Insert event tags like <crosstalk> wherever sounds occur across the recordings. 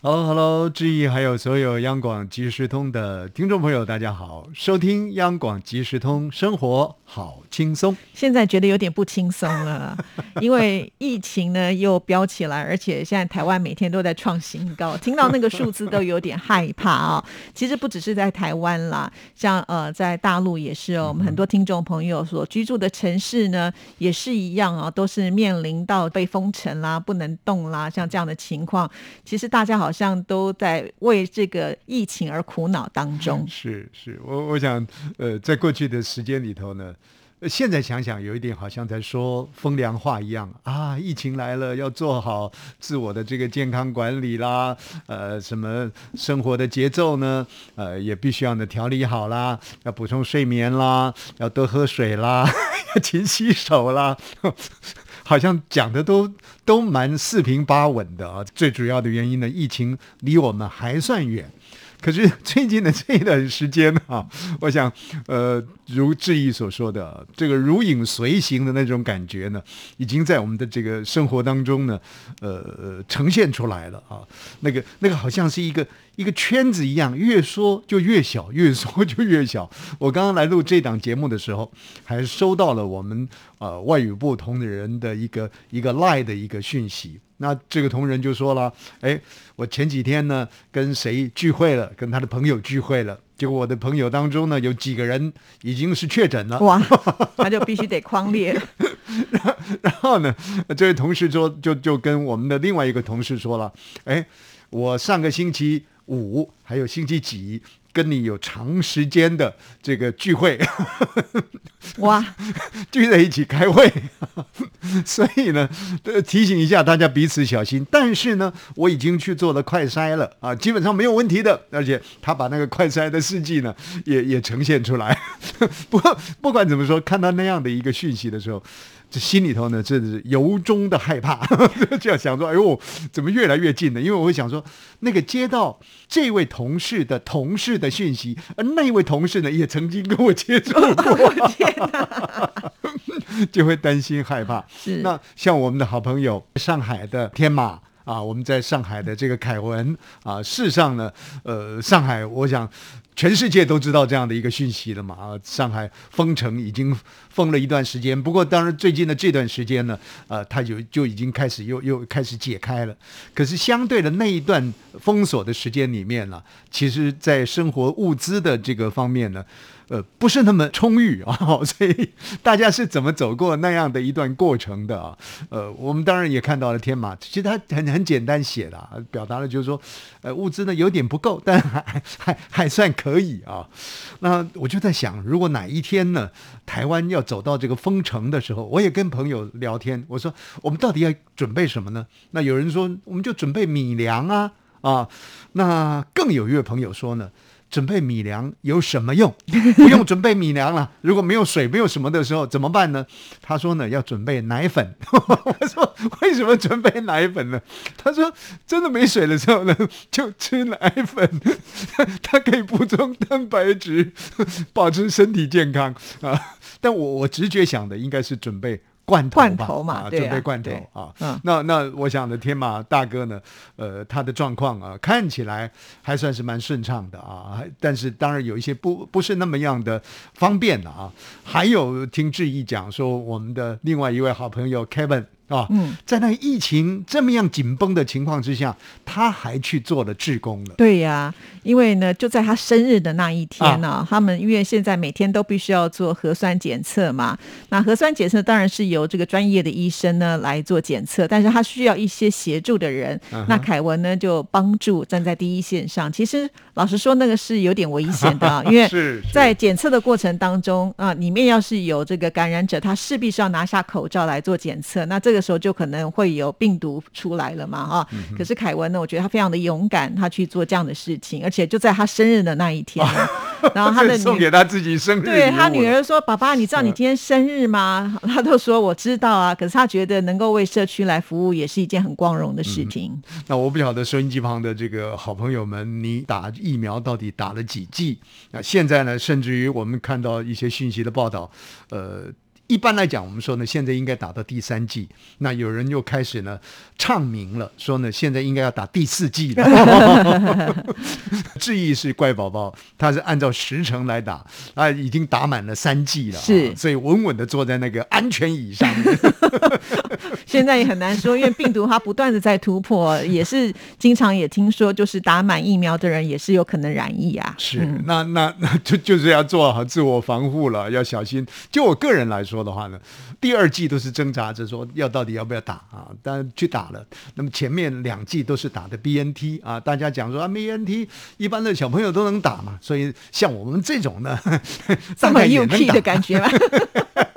Hello，Hello，志毅，还有所有央广即时通的听众朋友，大家好，收听央广即时通，生活好轻松。现在觉得有点不轻松了，因为疫情呢又飙起来，而且现在台湾每天都在创新高，听到那个数字都有点害怕啊、其实不只是在台湾啦，像呃在大陆也是哦，我们很多听众朋友所居住的城市呢也是一样啊、都是面临到被封城啦、不能动啦，像这样的情况，其实大家好好像都在为这个疫情而苦恼当中。<laughs> 是是，我我想，呃，在过去的时间里头呢，现在想想有一点好像在说风凉话一样啊，疫情来了要做好自我的这个健康管理啦，呃，什么生活的节奏呢，呃，也必须要呢调理好啦，要补充睡眠啦，要多喝水啦，要 <laughs> 勤洗手啦。好像讲的都都蛮四平八稳的啊。最主要的原因呢，疫情离我们还算远。可是最近的这一段时间啊，我想，呃，如志毅所说的，这个如影随形的那种感觉呢，已经在我们的这个生活当中呢，呃，呈现出来了啊。那个那个好像是一个一个圈子一样，越缩就越小，越缩就越小。<laughs> 我刚刚来录这档节目的时候，还收到了我们呃外语部同仁的一个一个 line 的一个讯息。那这个同仁就说了：“哎，我前几天呢跟谁聚会了，跟他的朋友聚会了。结果我的朋友当中呢有几个人已经是确诊了。哇，<laughs> 那就必须得框列了。<laughs> 然后呢，这位同事说，就就跟我们的另外一个同事说了：，哎，我上个星期五还有星期几跟你有长时间的这个聚会，<laughs> 哇，<laughs> 聚在一起开会，<laughs> 所以呢，呃提醒一下大家彼此小心。但是呢，我已经去做了快筛了啊，基本上没有问题的。而且他把那个快筛的事迹呢，也也呈现出来。不过不管怎么说，看到那样的一个讯息的时候。这心里头呢，真的是由衷的害怕，<laughs> 这样想说，哎呦，怎么越来越近呢？因为我会想说，那个接到这位同事的同事的讯息，而那一位同事呢，也曾经跟我接触过，天哪！就会担心害怕。是那像我们的好朋友上海的天马啊，我们在上海的这个凯文啊，事实上呢，呃，上海我想全世界都知道这样的一个讯息了嘛啊，上海封城已经封了一段时间，不过当然最近的这段时间呢，呃，它就就已经开始又又开始解开了。可是相对的那一段封锁的时间里面呢，其实在生活物资的这个方面呢。呃，不是那么充裕啊、<laughs> 所以大家是怎么走过那样的一段过程的啊？呃，我们当然也看到了天马，其实他很很简单写的、啊，表达了就是说，呃，物资呢有点不够，但还还还算可可以啊。那我就在想，如果哪一天呢，台湾要走到这个封城的时候，我也跟朋友聊天，我说我们到底要准备什么呢？那有人说，我们就准备米粮啊啊。那更有一位朋友说呢。准备米粮有什么用？<laughs> 不用准备米粮了。如果没有水、没有什么的时候怎么办呢？他说呢，要准备奶粉。<laughs> 我说为什么准备奶粉呢？他说真的没水的时候呢，就吃奶粉，<laughs> 它可以补充蛋白质，保持身体健康啊。但我我直觉想的应该是准备。罐头罐头嘛准备罐头啊。嗯那那我想的天马大哥呢，呃，他的状况啊，看起来还算是蛮顺畅的啊，还但是当然有一些不不是那么样的方便的啊。还有听志毅讲说，我们的另外一位好朋友 Kevin 啊，嗯在那疫情这么样紧绷的情况之下，他还去做了志工了。对呀、因为呢，就在他生日的那一天呢、他们因为现在每天都必须要做核酸检测嘛，那核酸检测当然是由这个专业的医生呢来做检测，但是他需要一些协助的人。嗯那凯文呢就帮助站在第一线上。其实老实说，那个是有点危险的、啊，<laughs> 因为在检测的过程当中啊、里面要是有这个感染者，他势必是要拿下口罩来做检测。那这个个时候就可能会有病毒出来了嘛，哈。可是凯文呢，我觉得他非常的勇敢，他去做这样的事情，而且就在他生日的那一天，<laughs> 然后他的 <laughs> 送给他自己生日，对他女儿说：“爸爸，你知道你今天生日吗？”他都说：“我知道啊。”可是他觉得能够为社区来服务，也是一件很光荣的事情。那我不晓得收音机旁的这个好朋友们，你打疫苗到底打了几剂？那现在呢？甚至于我们看到一些讯息的报道，呃。一般来讲，我们说呢，现在应该打到第三季。那有人又开始呢唱名了，说呢，现在应该要打第四季了。<laughs> 志毅是乖宝宝，他是按照时程来打，啊，已经打满了三季了，是，所以稳稳的坐在那个安全椅上面。<laughs> <laughs> 现在也很难说，因为病毒它不断的在突破，也是经常也听说，就是打满疫苗的人也是有可能染疫啊。是，那那那就就是要做好自我防护了，要小心。就我个人来说。的话呢，第二季都是挣扎着说要到底要不要打啊？但去打了。那么前面两季都是打的 BNT 啊，大家讲说啊，BNT 一般的小朋友都能打嘛，所以像我们这种呢，<laughs> 这么 UK 的感觉吗？<laughs>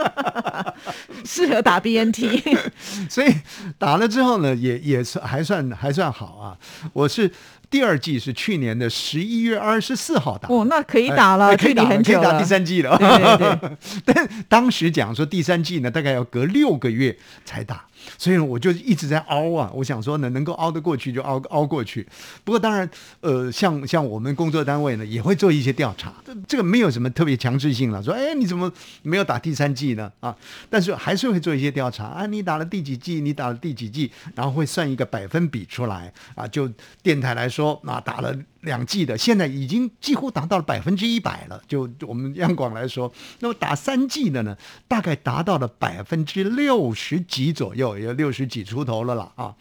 <laughs> 适合打 BNT，<laughs> 所以打了之后呢，也也是还算还算好啊。我是。第二季是去年的十一月二十四号打哦，那可以打了，可以打，可以打第三季了。对对对，<laughs> 但当时讲说第三季呢，大概要隔六个月才打。所以我就一直在熬啊，我想说呢，能够熬得过去就熬熬过去。不过当然，呃，像像我们工作单位呢，也会做一些调查，这这个没有什么特别强制性了。说，哎，你怎么没有打第三季呢？啊，但是还是会做一些调查啊，你打了第几季？你打了第几季？然后会算一个百分比出来啊。就电台来说，啊，打了。两季的现在已经几乎达到了百分之一百了。就我们央广来说，那么打三季的呢，大概达到了百分之六十几左右，有六十几出头了啦啊。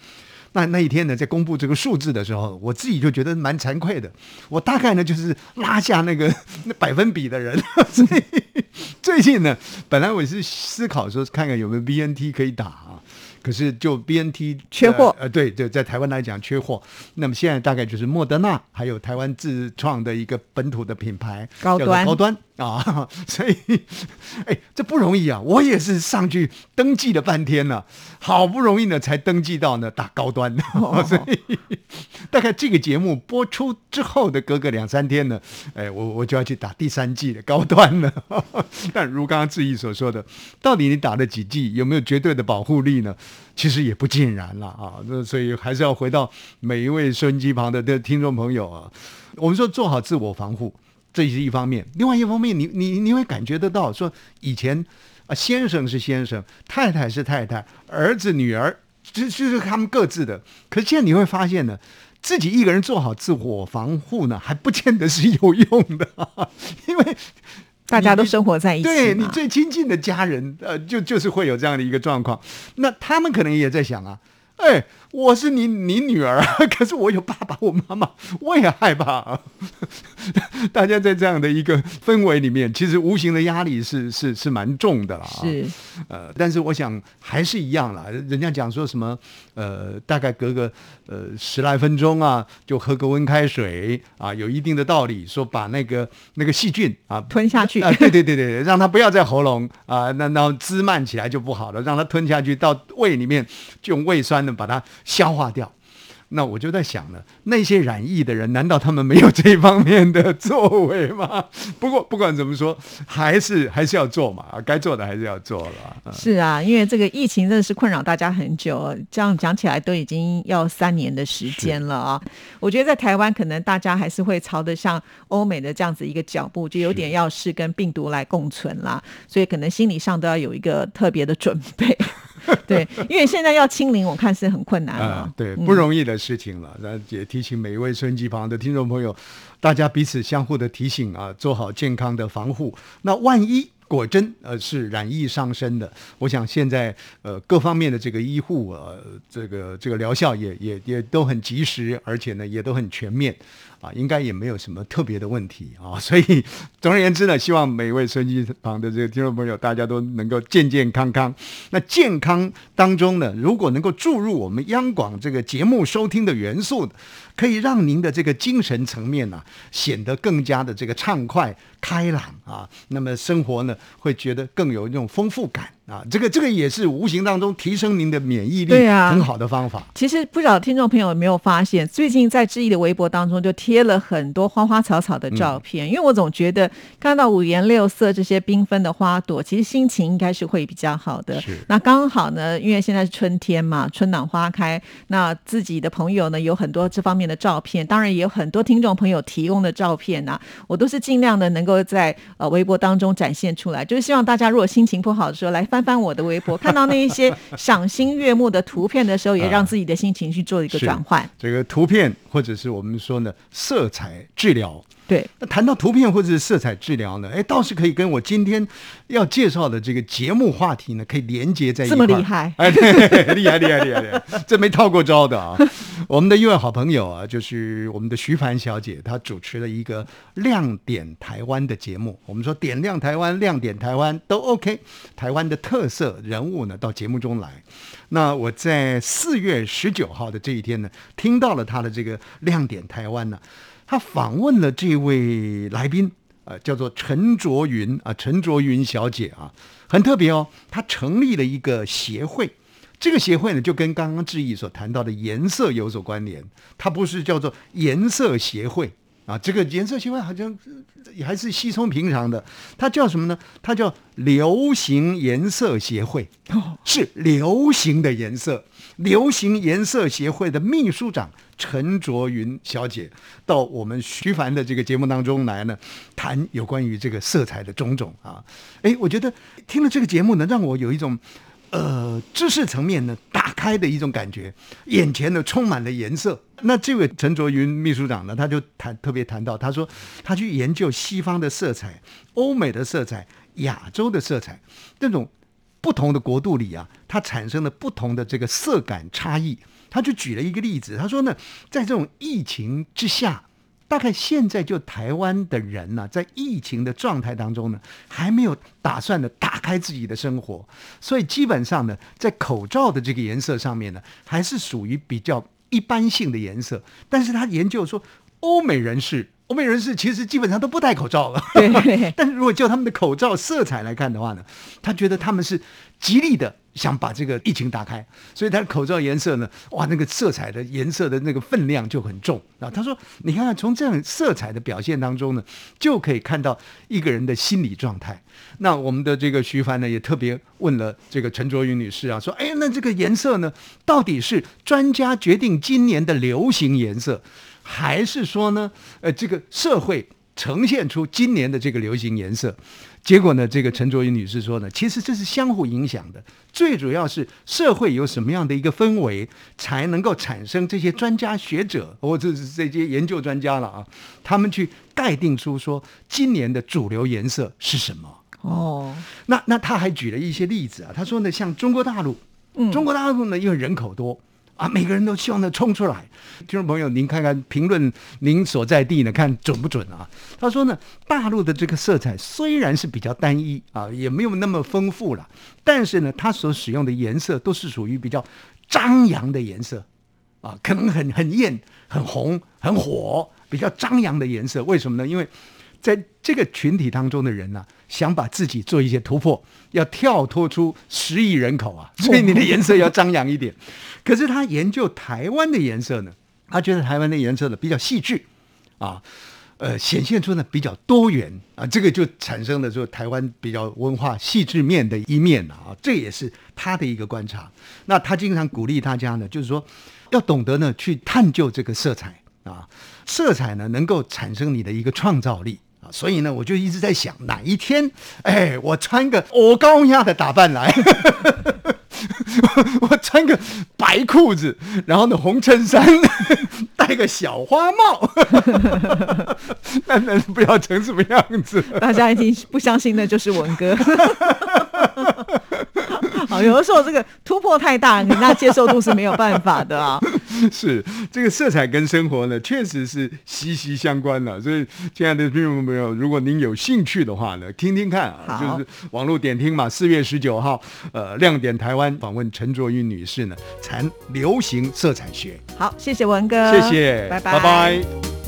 那那一天呢，在公布这个数字的时候，我自己就觉得蛮惭愧的。我大概呢就是拉下那个那百分比的人。所以最近呢，本来我是思考说看看有没有 BNT 可以打啊。可是就 B N T 缺货，呃，对对，在台湾来讲缺货。那么现在大概就是莫德纳，还有台湾自创的一个本土的品牌，高端高端啊。<laughs> 所以，哎，这不容易啊！我也是上去登记了半天了，好不容易呢才登记到呢打高端。哦 <laughs> <laughs> 所以，大概这个节目播出之后的隔个两三天呢，哎，我我就要去打第三季的高端了。<laughs> 但如刚刚志毅所说的，到底你打了几剂，有没有绝对的保护力呢？其实也不尽然了啊，那所以还是要回到每一位收音机旁的的听众朋友啊，我们说做好自我防护，这是一方面；另外一方面，你你你会感觉得到，说以前啊，先生是先生，太太是太太，儿子女儿，就就是他们各自的。可是现在你会发现呢，自己一个人做好自我防护呢，还不见得是有用的，<laughs> 因为。大家都生活在一起，对你最亲近的家人，呃，就就是会有这样的一个状况。那他们可能也在想啊，哎。我是你你女儿，<laughs> 可是我有爸爸，我妈妈，我也害怕。<laughs> 大家在这样的一个氛围里面，其实无形的压力是是是蛮重的了。是，呃，但是我想还是一样啦。人家讲说什么，呃，大概隔个呃十来分钟啊，就喝个温开水啊，有一定的道理。说把那个那个细菌啊吞下去啊，对对对对，让它不要在喉咙啊，那然后滋漫起来就不好了，让它吞下去到胃里面，就用胃酸呢把它。消化掉，那我就在想呢，那些染疫的人，难道他们没有这方面的作为吗？<laughs> 不过不管怎么说，还是还是要做嘛，该做的还是要做了。是啊，因为这个疫情真的是困扰大家很久，这样讲起来都已经要三年的时间了啊。我觉得在台湾，可能大家还是会朝着像欧美的这样子一个脚步，就有点要是跟病毒来共存啦，所以可能心理上都要有一个特别的准备。对，因为现在要清零，我看是很困难啊，对，不容易的事情了。那也提醒每一位收音机旁的听众朋友，大家彼此相互的提醒啊，做好健康的防护。那万一果真呃是染疫上升的，我想现在呃各方面的这个医护呃这个这个疗效也也也都很及时，而且呢也都很全面。啊，应该也没有什么特别的问题啊，所以总而言之呢，希望每一位收音机旁的这个听众朋友，大家都能够健健康康。那健康当中呢，如果能够注入我们央广这个节目收听的元素，可以让您的这个精神层面呢，显得更加的这个畅快开朗啊，那么生活呢，会觉得更有一种丰富感。啊，这个这个也是无形当中提升您的免疫力，对啊很好的方法。其实不少听众朋友有没有发现，最近在志毅的微博当中就贴了很多花花草草的照片，因为我总觉得看到五颜六色这些缤纷的花朵，其实心情应该是会比较好的是。那刚好呢，因为现在是春天嘛，春暖花开，那自己的朋友呢有很多这方面的照片，当然也有很多听众朋友提供的照片呐、我都是尽量的能够在呃微博当中展现出来，就是希望大家如果心情不好的时候，来翻翻我的微博，看到那一些赏心悦目的图片的时候，也让自己的心情去做一个转换。这个图片或者是我们说呢色彩治疗。对，那谈到图片或者是色彩治疗呢，哎，倒是可以跟我今天要介绍的这个节目话题呢，可以连接在一这块儿。么厉害哎，对，<laughs> 厉害厉害厉害厉害，这没套过招的啊！我们的一位好朋友啊，就是我们的徐凡小姐，她主持了一个亮点台湾的节目。我们说点亮台湾、亮点台湾都 OK，台湾的特色人物呢到节目中来。那我在四月十九号的这一天呢，听到了她的这个亮点台湾呢，他访问了这位来宾。呃，叫做陈卓云啊，陈卓云小姐啊，很特别哦。她成立了一个协会，这个协会呢，就跟刚刚志毅所谈到的颜色有所关联。它不是叫做颜色协会啊，这个颜色协会好像也还是稀松平常的。它叫什么呢？它叫流行颜色协会，是流行的颜色。流行颜色协会的秘书长陈卓云小姐到我们徐凡的这个节目当中来呢，谈有关于这个色彩的种种啊。哎，我觉得听了这个节目呢，让我有一种呃知识层面呢打开的一种感觉，眼前呢充满了颜色。那这位陈卓云秘书长呢，他就谈特别谈到，他说他去研究西方的色彩、欧美的色彩、亚洲的色彩那种。不同的国度里啊，它产生了不同的这个色感差异。他就举了一个例子，他说呢，在这种疫情之下，大概现在就台湾的人呢、在疫情的状态当中呢，还没有打算的打开自己的生活，所以基本上呢，在口罩的这个颜色上面呢，还是属于比较一般性的颜色。但是他研究说，欧美人士。欧美人士其实基本上都不戴口罩了，对 <laughs> 但是如果就他们的口罩色彩来看的话呢，他觉得他们是极力的想把这个疫情打开，所以他的口罩颜色呢，哇，那个色彩的颜色的那个分量就很重啊。他说，你看看从这样色彩的表现当中呢，就可以看到一个人的心理状态。那我们的这个徐帆呢，也特别问了这个陈卓云女士啊，说，哎，那这个颜色呢，到底是专家决定今年的流行颜色？还是说呢，呃，这个社会呈现出今年的这个流行颜色，结果呢，这个陈卓云女士说呢，其实这是相互影响的，最主要是社会有什么样的一个氛围，才能够产生这些专家学者或者是这些研究专家了啊，他们去概定出说今年的主流颜色是什么。哦，那那他还举了一些例子啊，他说呢，像中国大陆，嗯。中国大陆呢，因为人口多啊，每个人都希望呢冲出来。听众朋友，您看看评论，您所在地呢，看准不准啊？他说呢，大陆的这个色彩虽然是比较单一啊，也没有那么丰富了，但是呢，它所使用的颜色都是属于比较张扬的颜色啊，可能很很艳、很红、很火，比较张扬的颜色。为什么呢？因为在这个群体当中的人呢、想把自己做一些突破，要跳脱出十亿人口啊，所以你的颜色要张扬一点。<laughs> 可是他研究台湾的颜色呢，他觉得台湾的颜色呢比较细致啊，呃，显现出呢比较多元啊，这个就产生了说台湾比较文化细致面的一面了啊，这也是他的一个观察。那他经常鼓励大家呢，就是说要懂得呢去探究这个色彩啊，色彩呢能够产生你的一个创造力。所以呢，我就一直在想，哪一天，哎，我穿个我高压的打扮来，我 <laughs> 我穿个白裤子，然后呢红衬衫，<laughs> 戴个小花帽，<laughs> 那那不要成什么样子？大家已经不相信那就是文哥。好，有的时候这个突破太大，人家接受度是没有办法的啊。<laughs> 是这个色彩跟生活呢，确实是息息相关的。所以，亲爱的听众朋友，如果您有兴趣的话呢，听听看啊，就是网络点听嘛。四月十九号，呃，亮点台湾访问陈卓玉女士呢，谈流行色彩学。好，谢谢文哥，谢谢，拜拜拜